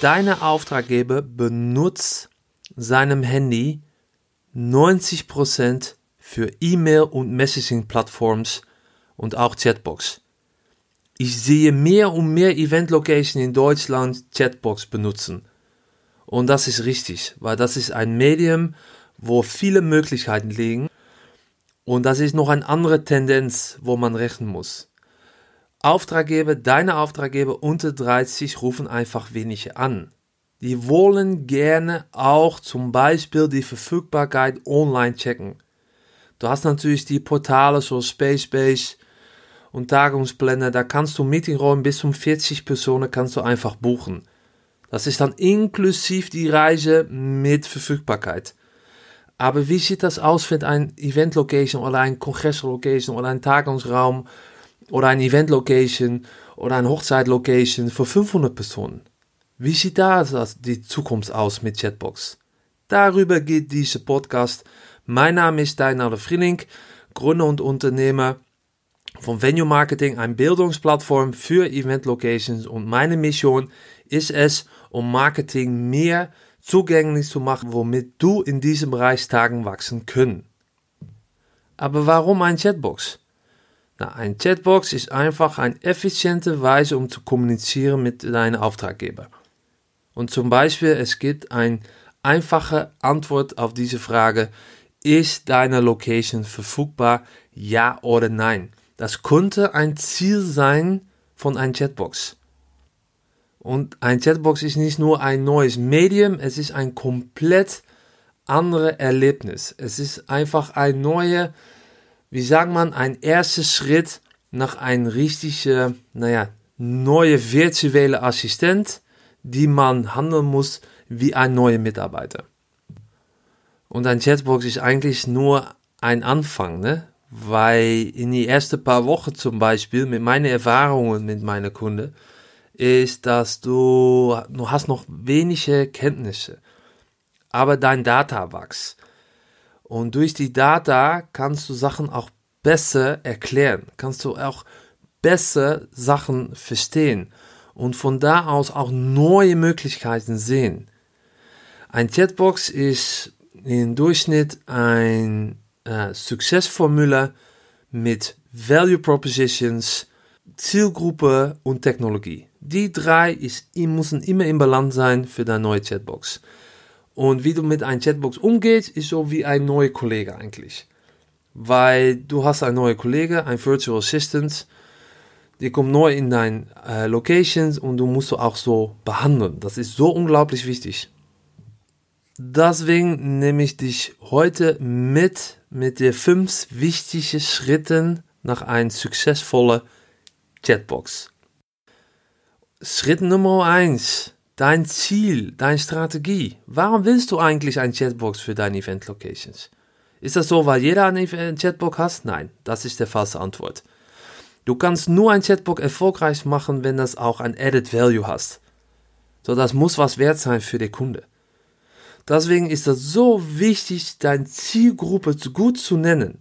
deine Auftraggeber benutzt seinem Handy 90% für E-Mail und Messaging-Plattforms und auch Chatbox. Ich sehe mehr und mehr Event-Location in Deutschland Chatbox benutzen. Und das ist richtig, weil das ist ein Medium, wo viele Möglichkeiten liegen. Und das ist noch eine andere Tendenz, wo man rechnen muss. Auftraggeber, deine Auftraggeber unter 30 rufen einfach wenige an. Die wollen gerne auch zum Beispiel die Verfügbarkeit online checken. Du hast natürlich die Portale so Spacebase und Tagungspläne, da kannst du Meetingräume bis zu 40 Personen kannst du einfach buchen. Das ist dann inklusiv die Reise mit Verfügbarkeit. Aber wie sieht das aus mit ein Event Location oder ein Kongress Location oder ein Tagungsraum oder ein Event Location oder ein Hochzeit Location für 500 Personen? Wie sieht da die Zukunft aus mit Chatbox? Darüber geht dieser Podcast. Mein Name ist Deinarde Frieling, Gründer und Unternehmer von Venue Marketing, ein Bildungsplattform für Event Locations und meine Mission ist es, um Marketing mehr zugänglich zu machen, womit du in diesem Bereich Tagen wachsen können. Aber warum ein Chatbox? Na, ein Chatbox ist einfach eine effiziente Weise, um zu kommunizieren mit deinem Auftraggeber. Und zum Beispiel, es gibt eine einfache Antwort auf diese Frage, ist deine Location verfügbar, ja oder nein? Das könnte ein Ziel sein von einer Chatbox. Und ein Chatbox ist nicht nur ein neues Medium, es ist ein komplett anderes Erlebnis. Es ist einfach ein neuer, wie sagt man, ein erster Schritt nach einem richtigen, naja, neue virtuelle Assistent, die man handeln muss wie ein neuer Mitarbeiter. Und ein Chatbox ist eigentlich nur ein Anfang, ne? Weil in die ersten paar Wochen zum Beispiel mit meinen Erfahrungen mit meinen Kunden ist, dass du, du hast noch wenige Kenntnisse, aber dein Data wächst. Und durch die Data kannst du Sachen auch besser erklären, kannst du auch besser Sachen verstehen und von da aus auch neue Möglichkeiten sehen. Ein Chatbox ist im Durchschnitt ein äh, Succesformule mit Value Propositions, Zielgruppe und Technologie. Die drei ist, müssen immer im Balance sein für deine neue Chatbox. Und wie du mit einer Chatbox umgehst, ist so wie ein neuer Kollege eigentlich. Weil du hast einen neuen Kollege, ein Virtual Assistant, die kommt neu in deine äh, Locations und du musst auch so behandeln. Das ist so unglaublich wichtig. Deswegen nehme ich dich heute mit mit den fünf wichtigen Schritten nach einer succesvollen Chatbox. Schritt Nummer eins: Dein Ziel, deine Strategie. Warum willst du eigentlich ein Chatbox für deine Event Locations? Ist das so, weil jeder eine Chatbox hat? Nein, das ist die falsche Antwort. Du kannst nur ein Chatbox erfolgreich machen, wenn das auch ein Added Value hast. So, das muss was wert sein für den Kunde. Deswegen ist es so wichtig, deine Zielgruppe gut zu nennen.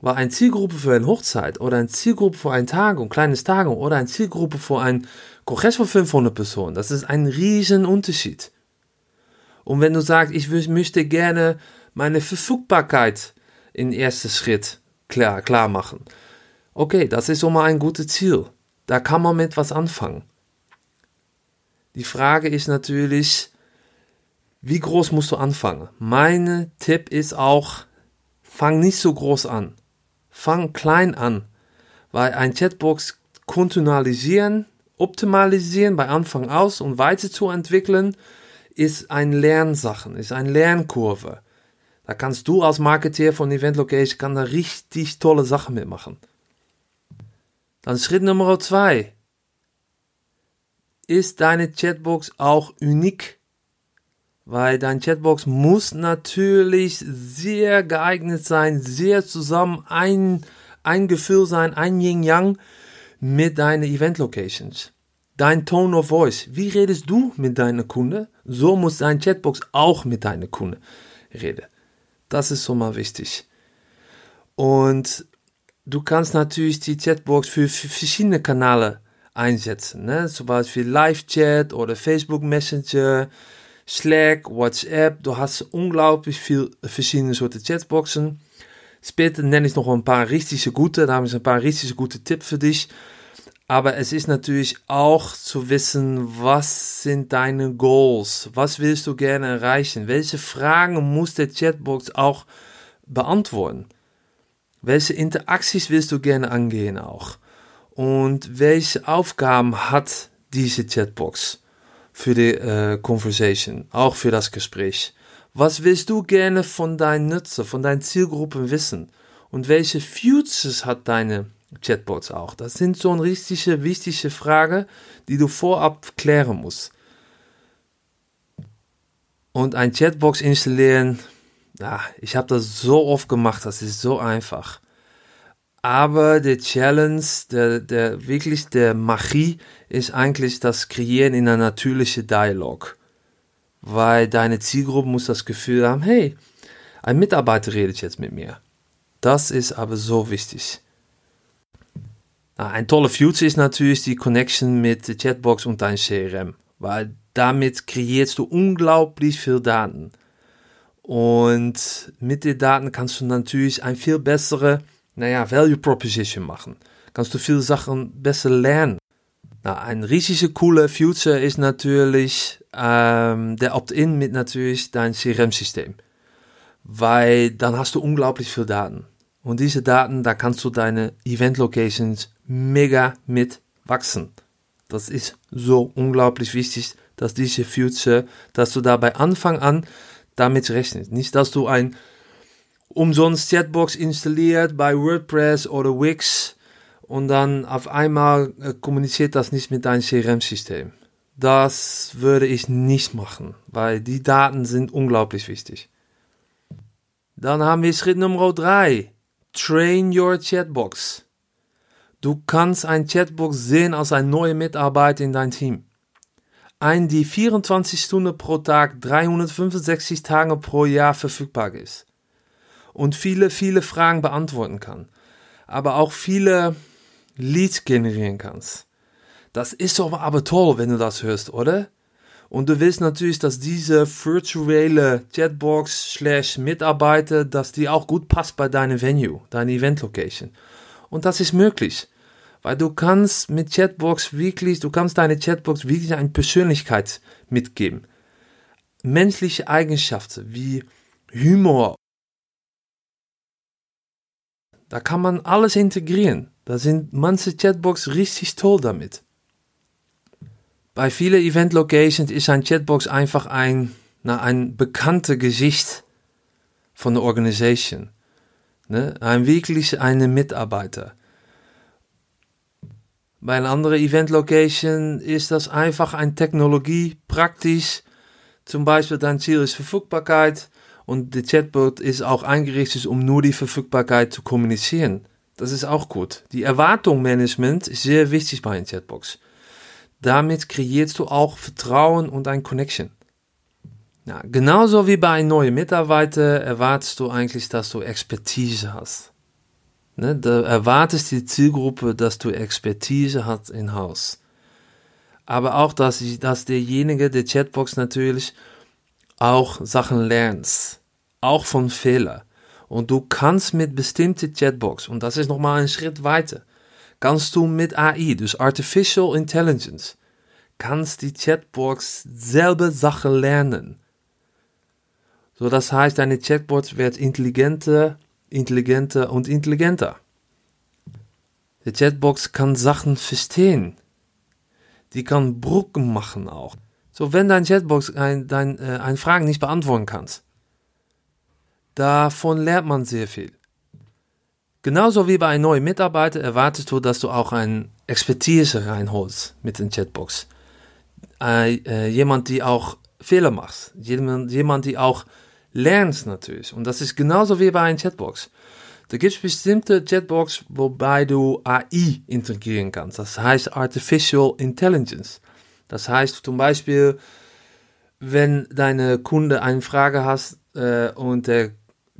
Weil eine Zielgruppe für eine Hochzeit oder eine Zielgruppe für eine Tagung, kleines Tagung oder eine Zielgruppe für ein Kongress von 500 Personen, das ist ein riesen Unterschied. Und wenn du sagst, ich möchte gerne meine Verfügbarkeit in ersten Schritt klar, klar machen. Okay, das ist schon mal ein gutes Ziel. Da kann man mit was anfangen. Die Frage ist natürlich, wie groß musst du anfangen? Mein Tipp ist auch, fang nicht so groß an. Fang klein an, weil ein Chatbox kontinualisieren, optimalisieren bei Anfang aus und weiterzuentwickeln ist ein Lernsachen, ist eine Lernkurve. Da kannst du als Marketeer von Event Location kann da richtig tolle Sachen mitmachen. Dann Schritt Nummer zwei. Ist deine Chatbox auch unique? Weil dein Chatbox muss natürlich sehr geeignet sein, sehr zusammen ein, ein Gefühl sein, ein Yin-Yang mit deinen Event Locations. Dein Tone of Voice. Wie redest du mit deiner Kunde? So muss dein Chatbox auch mit deiner Kunde reden. Das ist so mal wichtig. Und du kannst natürlich die Chatbox für, für verschiedene Kanäle einsetzen. Ne? Zum Beispiel Live-Chat oder Facebook Messenger, Slack, WhatsApp. Du hast unglaublich viel verschiedene Sorten Chatboxen. Später nenne ich noch ein paar richtig gute, da habe ich ein paar richtig gute Tipps für dich. Aber es ist natürlich auch zu wissen, was sind deine Goals? Was willst du gerne erreichen? Welche Fragen muss der Chatbox auch beantworten? Welche Interaktions willst du gerne angehen auch? Und welche Aufgaben hat diese Chatbox für die äh, Conversation, auch für das Gespräch? Was willst du gerne von deinen Nutzer, von deinen Zielgruppen wissen? Und welche Futures hat deine Chatbots auch? Das sind so eine richtige, wichtige Frage, die du vorab klären musst. Und ein Chatbox installieren, ja, ich habe das so oft gemacht, das ist so einfach. Aber der Challenge, der, der wirklich der Magie ist eigentlich das Kreieren in einer natürlichen Dialog. Weil deine Zielgruppe muss das Gefühl haben, hey, ein Mitarbeiter redet jetzt mit mir. Das ist aber so wichtig. Ein toller Future ist natürlich die Connection mit der Chatbox und dein CRM, weil damit kreierst du unglaublich viel Daten. Und mit den Daten kannst du natürlich ein viel bessere naja, Value Proposition machen. Kannst du viele Sachen besser lernen. Na, ein richtig cooler Future ist natürlich ähm, der Opt-in mit natürlich dein CRM-System. Weil dann hast du unglaublich viel Daten. Und diese Daten, da kannst du deine Event-Locations mega mit wachsen. Das ist so unglaublich wichtig, dass diese Future, dass du da bei Anfang an damit rechnest. Nicht, dass du ein umsonst Chatbox installiert bei WordPress oder Wix und dann auf einmal äh, kommuniziert das nicht mit deinem CRM-System. Das würde ich nicht machen, weil die Daten sind unglaublich wichtig. Dann haben wir Schritt Nummer 3. Train your Chatbox. Du kannst ein Chatbox sehen als ein neuer Mitarbeiter in dein Team. Ein, die 24 Stunden pro Tag, 365 Tage pro Jahr verfügbar ist und viele, viele Fragen beantworten kann. Aber auch viele Leads generieren kannst. Das ist doch aber toll, wenn du das hörst, oder? Und du willst natürlich, dass diese virtuelle Chatbox slash Mitarbeiter, dass die auch gut passt bei deinem Venue, deiner Event Location. Und das ist möglich. Weil du kannst mit Chatbox wirklich, du kannst deine Chatbox wirklich eine Persönlichkeit mitgeben. Menschliche Eigenschaften wie Humor da kann man alles integrieren. Da sind manche Chatbox richtig toll damit. Bei vielen Event Locations ist ein Chatbox einfach ein, na, ein bekannter Gesicht von der Organisation. Ne? Ein wirklich eine Mitarbeiter. Bei einer anderen Event Location ist das einfach eine Technologie, praktisch. Zum Beispiel dein Ziel ist Verfügbarkeit und der Chatbot ist auch eingerichtet, um nur die Verfügbarkeit zu kommunizieren. Das ist auch gut. Die Erwartungsmanagement ist sehr wichtig bei einer Chatbox. Damit kreierst du auch Vertrauen und ein Connection. Ja, genauso wie bei einem neuen Mitarbeiter erwartest du eigentlich, dass du Expertise hast. Ne, da erwartest die Zielgruppe, dass du Expertise hast in Haus. Aber auch, dass, dass derjenige, der Chatbox natürlich auch Sachen lernst, auch von Fehlern. Und du kannst mit bestimmten Chatbox, und das ist nochmal ein Schritt weiter, kannst du mit AI, dus Artificial Intelligence, kannst die Chatbox selber Sachen lernen. So, das heißt, deine Chatbot wird intelligenter, intelligenter und intelligenter. Die Chatbox kann Sachen verstehen. Die kann Brücken machen auch. So, wenn dein Chatbox ein, dein, äh, ein Fragen nicht beantworten kannst, davon lernt man sehr viel. Genauso wie bei einem neuen Mitarbeiter erwartest du, dass du auch eine Expertise reinholst mit den Chatbox. Äh, äh, jemand, die auch Fehler macht. Jemand, jemand, die auch lernt natürlich. Und das ist genauso wie bei einer Chatbox. Da gibt es bestimmte Chatbox, wobei du AI integrieren kannst. Das heißt Artificial Intelligence. Das heißt zum Beispiel, wenn deine Kunde eine Frage hast äh, und der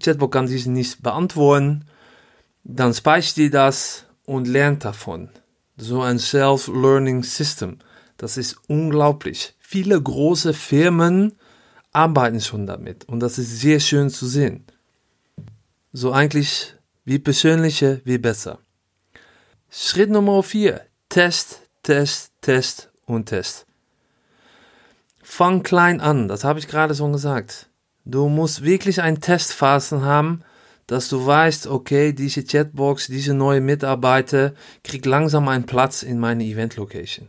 Chatbot kann diese nicht beantworten, dann speichert die das und lernt davon. So ein Self-Learning System. Das ist unglaublich. Viele große Firmen arbeiten schon damit und das ist sehr schön zu sehen. So eigentlich wie persönliche, wie besser. Schritt Nummer 4. Test, Test, Test und Test. Fang klein an, das habe ich gerade schon gesagt. Du musst wirklich ein Testphasen haben, dass du weißt, okay, diese Chatbox, diese neue Mitarbeiter kriegt langsam einen Platz in meine Event Location.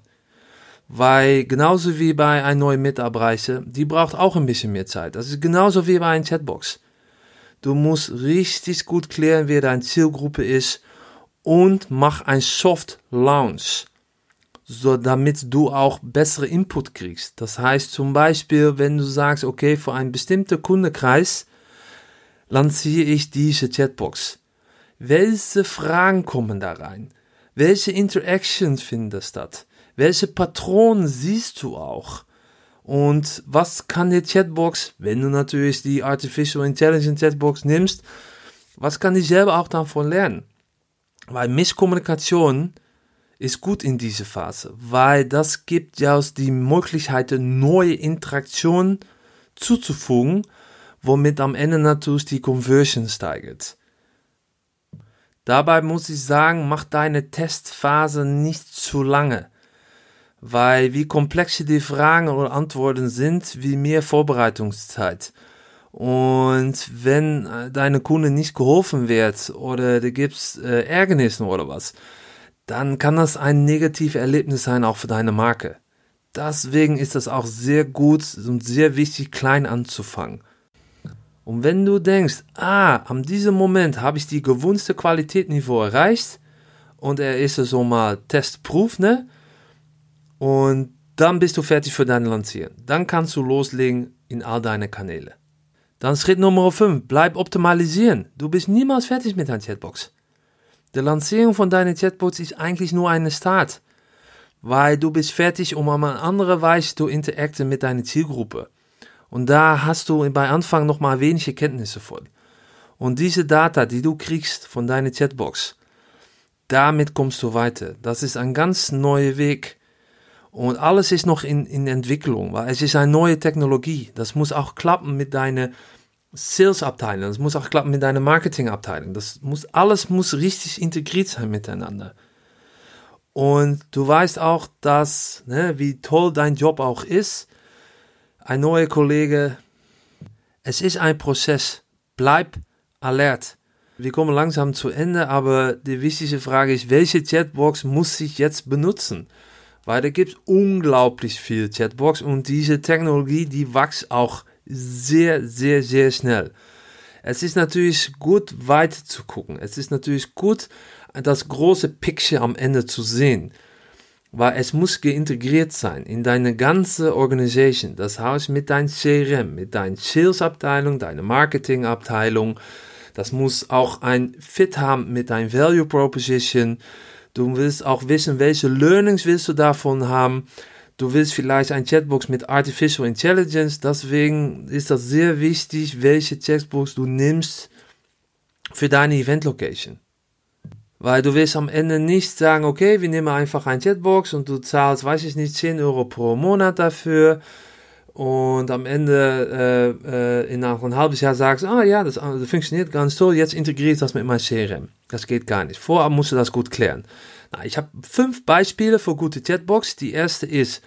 Weil genauso wie bei einem neuen Mitarbeiter, die braucht auch ein bisschen mehr Zeit. Das ist genauso wie bei einer Chatbox. Du musst richtig gut klären, wer deine Zielgruppe ist und mach ein Soft Launch, so damit du auch bessere Input kriegst. Das heißt zum Beispiel, wenn du sagst, okay, für einen bestimmten Kundenkreis lanciere ich diese Chatbox. Welche Fragen kommen da rein? Welche Interactions finden statt? Welche Patronen siehst du auch? Und was kann die Chatbox, wenn du natürlich die Artificial Intelligence Chatbox nimmst, was kann die selber auch davon lernen? Weil Misskommunikation ist gut in dieser Phase, weil das gibt ja die Möglichkeit, neue Interaktionen zuzufügen, womit am Ende natürlich die Conversion steigert. Dabei muss ich sagen, mach deine Testphase nicht zu lange, weil wie komplexer die Fragen oder Antworten sind, wie mehr Vorbereitungszeit. Und wenn äh, deine Kunde nicht geholfen wird oder da gibt's äh, Ärgernissen oder was, dann kann das ein negatives Erlebnis sein auch für deine Marke. Deswegen ist das auch sehr gut und sehr wichtig, klein anzufangen. Und wenn du denkst, ah, an diesem Moment habe ich die gewünschte Qualitätsniveau erreicht und er ist so mal Testproof, ne? Und dann bist du fertig für dein Lancieren. Dann kannst du loslegen in all deine Kanäle. Dann Schritt Nummer 5, bleib optimalisieren. Du bist niemals fertig mit deiner Chatbox. Die Lancierung von deiner Chatbox ist eigentlich nur eine Start, weil du bist fertig, um auf eine andere Weise zu interagieren mit deiner Zielgruppe. Und da hast du bei Anfang noch mal wenige Kenntnisse von. Und diese Data, die du kriegst von deiner Chatbox, damit kommst du weiter. Das ist ein ganz neuer Weg. Und alles ist noch in, in Entwicklung, weil es ist eine neue Technologie. Das muss auch klappen mit deiner Sales-Abteilung, das muss auch klappen mit deiner Marketing-Abteilung. Das muss, alles muss richtig integriert sein miteinander. Und du weißt auch, dass, ne, wie toll dein Job auch ist, ein neuer Kollege. Es ist ein Prozess. Bleib alert. Wir kommen langsam zu Ende, aber die wichtige Frage ist, welche Chatbox muss ich jetzt benutzen? Weil da gibt es unglaublich viel Chatbox und diese Technologie, die wächst auch sehr, sehr, sehr schnell. Es ist natürlich gut, weit zu gucken. Es ist natürlich gut, das große Picture am Ende zu sehen weil es muss geintegriert sein in deine ganze Organisation. Das heißt mit deinem CRM, mit deiner Sales-Abteilung, deiner Marketing-Abteilung. Das muss auch ein Fit haben mit deinem Value Proposition. Du willst auch wissen, welche Learnings willst du davon haben. Du willst vielleicht ein Chatbox mit Artificial Intelligence. Deswegen ist das sehr wichtig, welche Chatbox du nimmst für deine Event Location. Weil du willst am Ende nicht sagen, okay, wir nehmen einfach ein Chatbox und du zahlst, weiß ich nicht, 10 Euro pro Monat dafür. Und am Ende, äh, äh, in nach einem halben Jahr sagst, ah ja, das, das funktioniert ganz toll, jetzt integriere ich das mit meinem CRM. Das geht gar nicht. Vorab musst du das gut klären. Na, ich habe fünf Beispiele für gute Chatbox. Die erste ist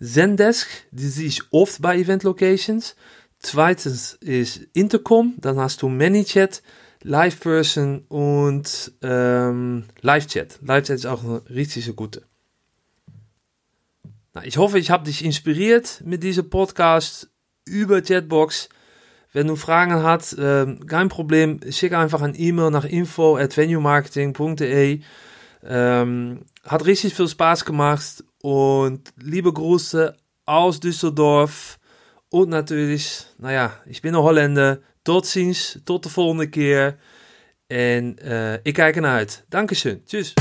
Zendesk, die sehe ich oft bei Event Locations. Zweitens ist Intercom, dann hast du ManyChat. Live-Person und ähm, Live-Chat. Live-Chat ist auch eine richtig gute. Na, ich hoffe, ich habe dich inspiriert mit diesem Podcast über Chatbox. Wenn du Fragen hast, kein Problem, schick einfach ein E-Mail nach info at venuemarketing.de. Ähm, hat richtig viel Spaß gemacht und liebe Grüße aus Düsseldorf und natürlich, naja, ich bin ein Holländer, Tot ziens, tot de volgende keer. En uh, ik kijk ernaar uit. Dankeschön. Tschüss.